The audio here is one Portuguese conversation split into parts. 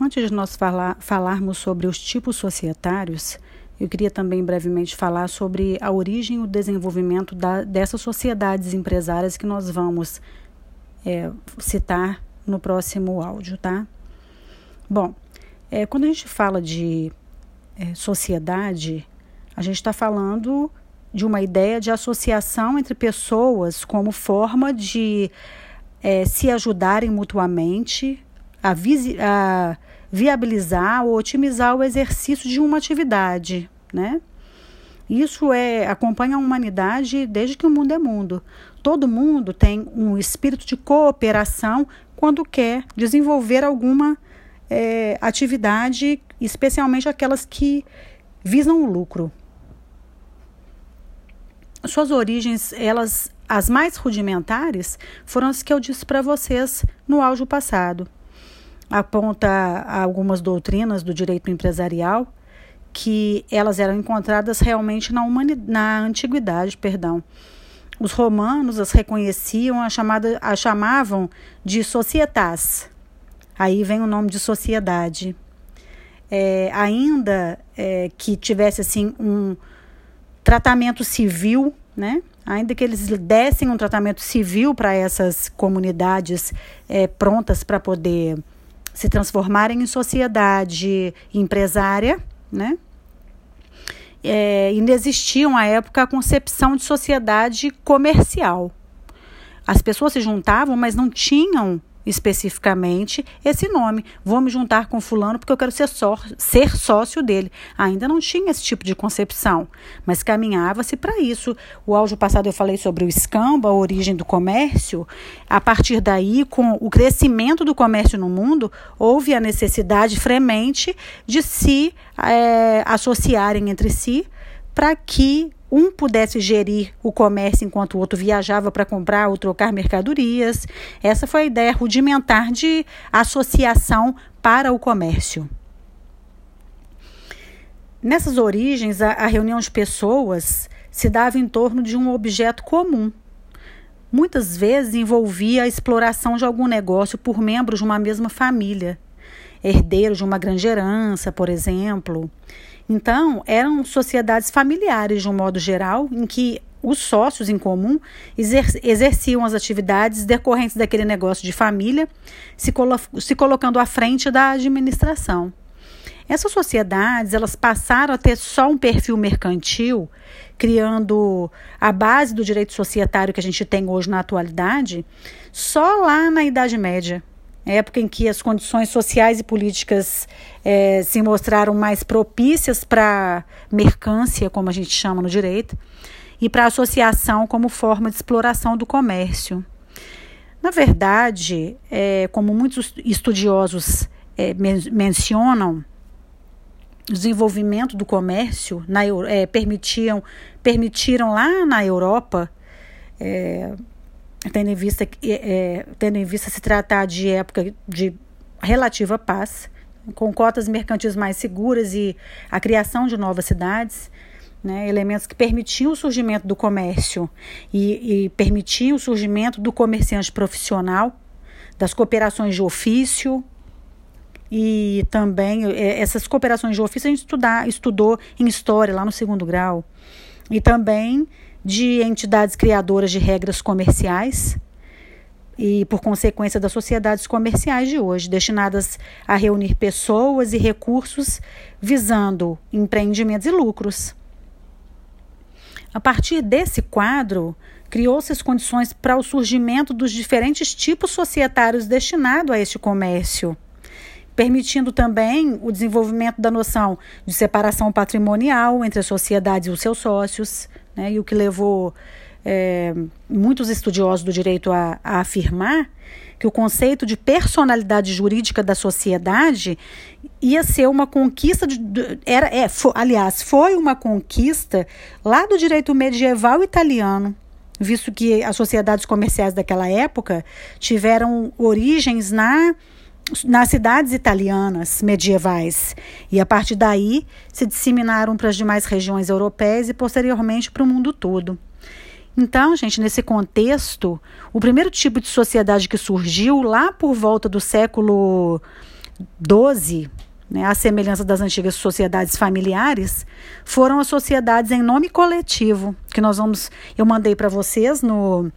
Antes de nós falar, falarmos sobre os tipos societários, eu queria também brevemente falar sobre a origem e o desenvolvimento da, dessas sociedades empresárias que nós vamos é, citar no próximo áudio, tá? Bom, é, quando a gente fala de é, sociedade, a gente está falando de uma ideia de associação entre pessoas como forma de é, se ajudarem mutuamente a, a viabilizar ou otimizar o exercício de uma atividade, né? Isso é acompanha a humanidade desde que o mundo é mundo. Todo mundo tem um espírito de cooperação quando quer desenvolver alguma é, atividade, especialmente aquelas que visam o lucro. Suas origens, elas as mais rudimentares, foram as que eu disse para vocês no áudio passado aponta algumas doutrinas do direito empresarial que elas eram encontradas realmente na, humanidade, na antiguidade, perdão. Os romanos as reconheciam, a, chamada, a chamavam de societas. Aí vem o nome de sociedade. É, ainda é, que tivesse assim um tratamento civil, né? ainda que eles dessem um tratamento civil para essas comunidades é, prontas para poder se transformarem em sociedade empresária, né? É, ainda existiam à época a concepção de sociedade comercial. As pessoas se juntavam, mas não tinham especificamente esse nome. Vou me juntar com fulano porque eu quero ser, só, ser sócio dele. Ainda não tinha esse tipo de concepção, mas caminhava-se para isso. O áudio passado eu falei sobre o escambo, a origem do comércio. A partir daí, com o crescimento do comércio no mundo, houve a necessidade fremente de se é, associarem entre si para que um pudesse gerir o comércio enquanto o outro viajava para comprar ou trocar mercadorias. Essa foi a ideia rudimentar de associação para o comércio. Nessas origens, a, a reunião de pessoas se dava em torno de um objeto comum. Muitas vezes envolvia a exploração de algum negócio por membros de uma mesma família, herdeiros de uma grande herança, por exemplo. Então, eram sociedades familiares, de um modo geral, em que os sócios em comum exerciam as atividades decorrentes daquele negócio de família, se, colo se colocando à frente da administração. Essas sociedades elas passaram a ter só um perfil mercantil, criando a base do direito societário que a gente tem hoje na atualidade, só lá na Idade Média época em que as condições sociais e políticas é, se mostraram mais propícias para mercância, como a gente chama no direito, e para associação como forma de exploração do comércio. Na verdade, é, como muitos estudiosos é, men mencionam, o desenvolvimento do comércio na, é, permitiam, permitiram lá na Europa é, tendo em vista, é, tendo em vista se tratar de época de relativa paz, com cotas mercantis mais seguras e a criação de novas cidades, né, elementos que permitiam o surgimento do comércio e, e permitiam o surgimento do comerciante profissional, das cooperações de ofício, e também é, essas cooperações de ofício a gente estudar, estudou em história lá no segundo grau. E também de entidades criadoras de regras comerciais e, por consequência, das sociedades comerciais de hoje, destinadas a reunir pessoas e recursos visando empreendimentos e lucros. A partir desse quadro, criou-se as condições para o surgimento dos diferentes tipos societários destinados a este comércio, permitindo também o desenvolvimento da noção de separação patrimonial entre a sociedade e os seus sócios, né, e o que levou é, muitos estudiosos do direito a, a afirmar que o conceito de personalidade jurídica da sociedade ia ser uma conquista de, era é, aliás foi uma conquista lá do direito medieval italiano visto que as sociedades comerciais daquela época tiveram origens na nas cidades italianas medievais e a partir daí se disseminaram para as demais regiões europeias e posteriormente para o mundo todo. Então, gente, nesse contexto, o primeiro tipo de sociedade que surgiu lá por volta do século XII, né, à semelhança das antigas sociedades familiares, foram as sociedades em nome coletivo, que nós vamos. Eu mandei para vocês no,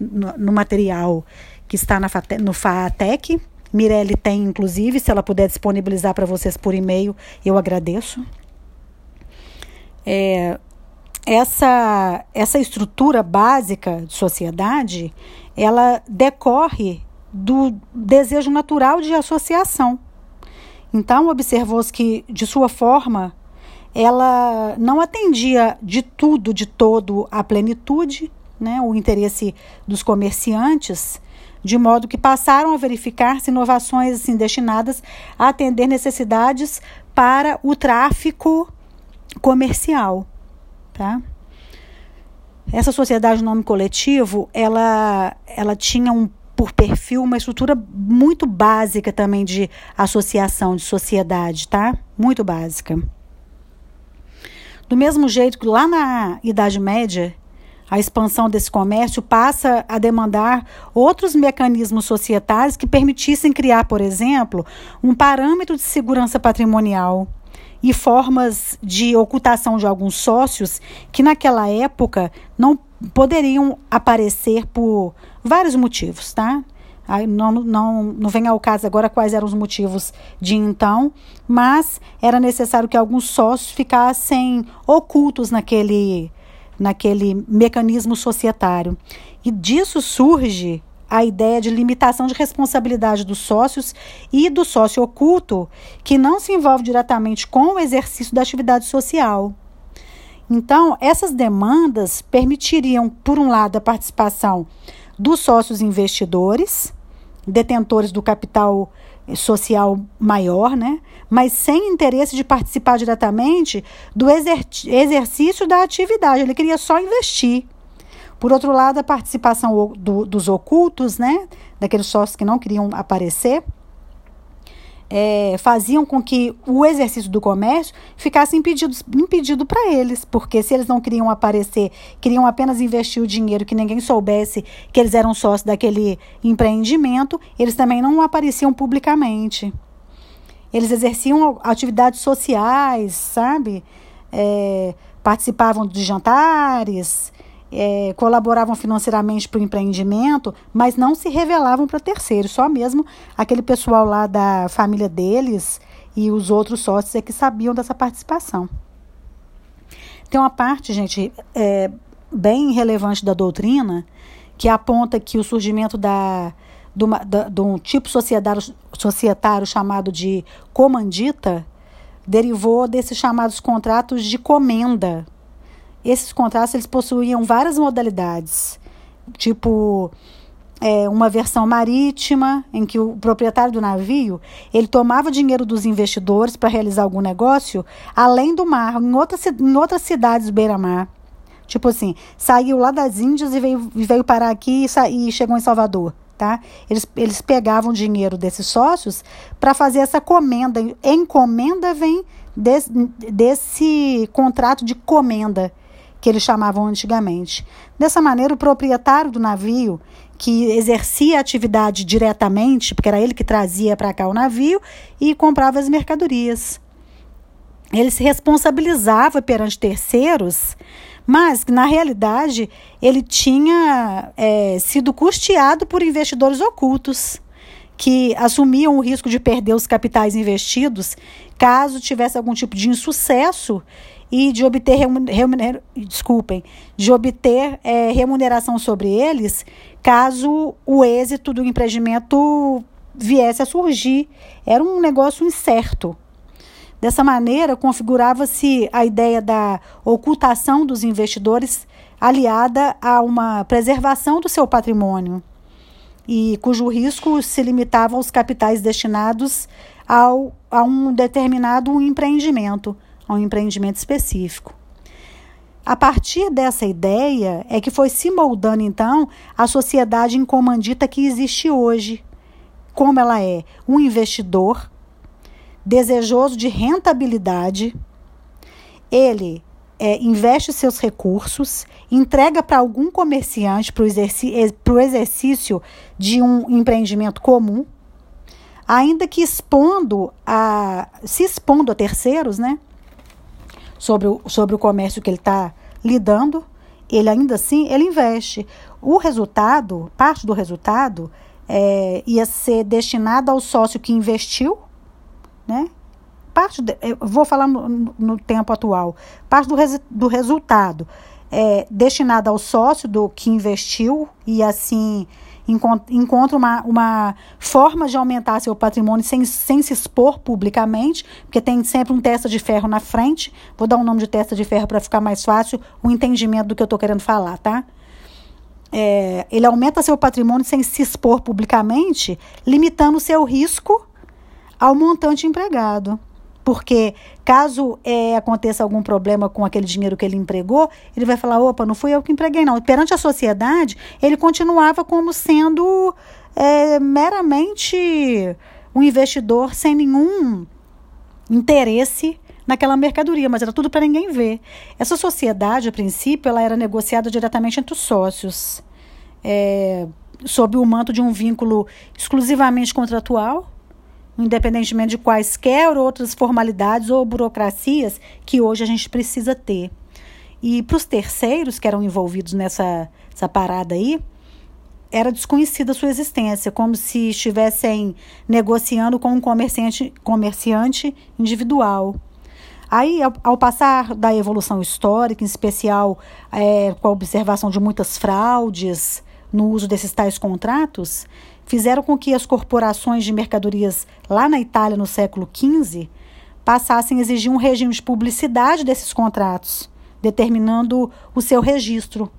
no, no, material que está na, no FATEC. Mirelle tem, inclusive, se ela puder disponibilizar para vocês por e-mail, eu agradeço. É, essa, essa estrutura básica de sociedade, ela decorre do desejo natural de associação. Então, observou-se que, de sua forma, ela não atendia de tudo, de todo, à plenitude, né, o interesse dos comerciantes, de modo que passaram a verificar-se inovações assim, destinadas a atender necessidades para o tráfico comercial. Tá? Essa sociedade de nome coletivo, ela, ela tinha um por perfil uma estrutura muito básica também de associação, de sociedade, tá? Muito básica. Do mesmo jeito que lá na Idade Média, a expansão desse comércio passa a demandar outros mecanismos societários que permitissem criar, por exemplo, um parâmetro de segurança patrimonial e formas de ocultação de alguns sócios que naquela época não poderiam aparecer por vários motivos, tá? Não, não, não vem ao caso agora quais eram os motivos de então, mas era necessário que alguns sócios ficassem ocultos naquele, naquele mecanismo societário. E disso surge a ideia de limitação de responsabilidade dos sócios e do sócio oculto, que não se envolve diretamente com o exercício da atividade social. Então, essas demandas permitiriam, por um lado, a participação dos sócios investidores, detentores do capital social maior, né? mas sem interesse de participar diretamente do exer exercício da atividade. Ele queria só investir. Por outro lado, a participação do, dos ocultos, né? daqueles sócios que não queriam aparecer, é, faziam com que o exercício do comércio ficasse impedido, impedido para eles, porque se eles não queriam aparecer, queriam apenas investir o dinheiro, que ninguém soubesse que eles eram sócios daquele empreendimento, eles também não apareciam publicamente. Eles exerciam atividades sociais, sabe? É, participavam de jantares, é, colaboravam financeiramente para o empreendimento, mas não se revelavam para terceiros, só mesmo aquele pessoal lá da família deles e os outros sócios é que sabiam dessa participação. Tem uma parte, gente, é, bem relevante da doutrina que aponta que o surgimento da, do, da, de um tipo societário, societário chamado de comandita derivou desses chamados contratos de comenda, esses contratos eles possuíam várias modalidades, tipo é, uma versão marítima, em que o proprietário do navio ele tomava dinheiro dos investidores para realizar algum negócio além do mar, em, outra, em outras cidades do beira-mar. Tipo assim, saiu lá das Índias e veio, veio parar aqui e, e chegou em Salvador. Tá? Eles, eles pegavam dinheiro desses sócios para fazer essa comenda. Encomenda vem desse, desse contrato de comenda que eles chamavam antigamente. Dessa maneira, o proprietário do navio, que exercia a atividade diretamente, porque era ele que trazia para cá o navio e comprava as mercadorias. Ele se responsabilizava perante terceiros, mas na realidade ele tinha é, sido custeado por investidores ocultos que assumiam o risco de perder os capitais investidos caso tivesse algum tipo de insucesso e de obter remuner, desculpem, de obter é, remuneração sobre eles caso o êxito do empreendimento viesse a surgir. Era um negócio incerto. Dessa maneira, configurava-se a ideia da ocultação dos investidores aliada a uma preservação do seu patrimônio e cujo risco se limitava aos capitais destinados ao, a um determinado empreendimento, a um empreendimento específico. A partir dessa ideia é que foi se moldando então a sociedade incomandita que existe hoje. Como ela é um investidor desejoso de rentabilidade, ele é, investe seus recursos, entrega para algum comerciante para o exercício de um empreendimento comum, ainda que expondo a se expondo a terceiros, né? Sobre o, sobre o comércio que ele está lidando, ele ainda assim ele investe. O resultado, parte do resultado, é, ia ser destinado ao sócio que investiu, né? Parte, de, vou falar no, no, tempo atual, parte do, res, do resultado é destinado ao sócio do que investiu e assim encontra uma, uma forma de aumentar seu patrimônio sem, sem se expor publicamente, porque tem sempre um testa de ferro na frente. Vou dar um nome de testa de ferro para ficar mais fácil o entendimento do que eu estou querendo falar, tá? É, ele aumenta seu patrimônio sem se expor publicamente, limitando seu risco ao montante empregado. Porque caso é, aconteça algum problema com aquele dinheiro que ele empregou, ele vai falar: opa, não fui eu que empreguei, não. Perante a sociedade, ele continuava como sendo é, meramente um investidor sem nenhum interesse naquela mercadoria, mas era tudo para ninguém ver. Essa sociedade, a princípio, ela era negociada diretamente entre os sócios, é, sob o manto de um vínculo exclusivamente contratual independentemente de quaisquer outras formalidades ou burocracias que hoje a gente precisa ter. E para os terceiros que eram envolvidos nessa essa parada aí, era desconhecida a sua existência, como se estivessem negociando com um comerciante, comerciante individual. Aí, ao, ao passar da evolução histórica, em especial é, com a observação de muitas fraudes no uso desses tais contratos, fizeram com que as corporações de mercadorias lá na Itália no século XV passassem a exigir um regime de publicidade desses contratos, determinando o seu registro.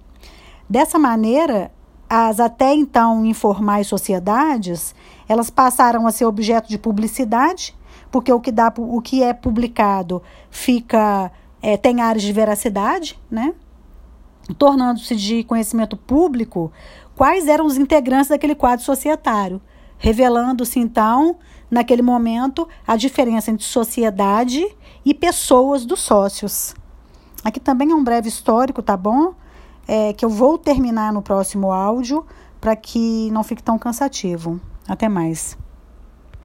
Dessa maneira, as até então informais sociedades, elas passaram a ser objeto de publicidade, porque o que, dá, o que é publicado fica é, tem áreas de veracidade, né? tornando-se de conhecimento público quais eram os integrantes daquele quadro societário, revelando-se então, naquele momento, a diferença entre sociedade e pessoas dos sócios. Aqui também é um breve histórico, tá bom? É, que eu vou terminar no próximo áudio para que não fique tão cansativo. Até mais.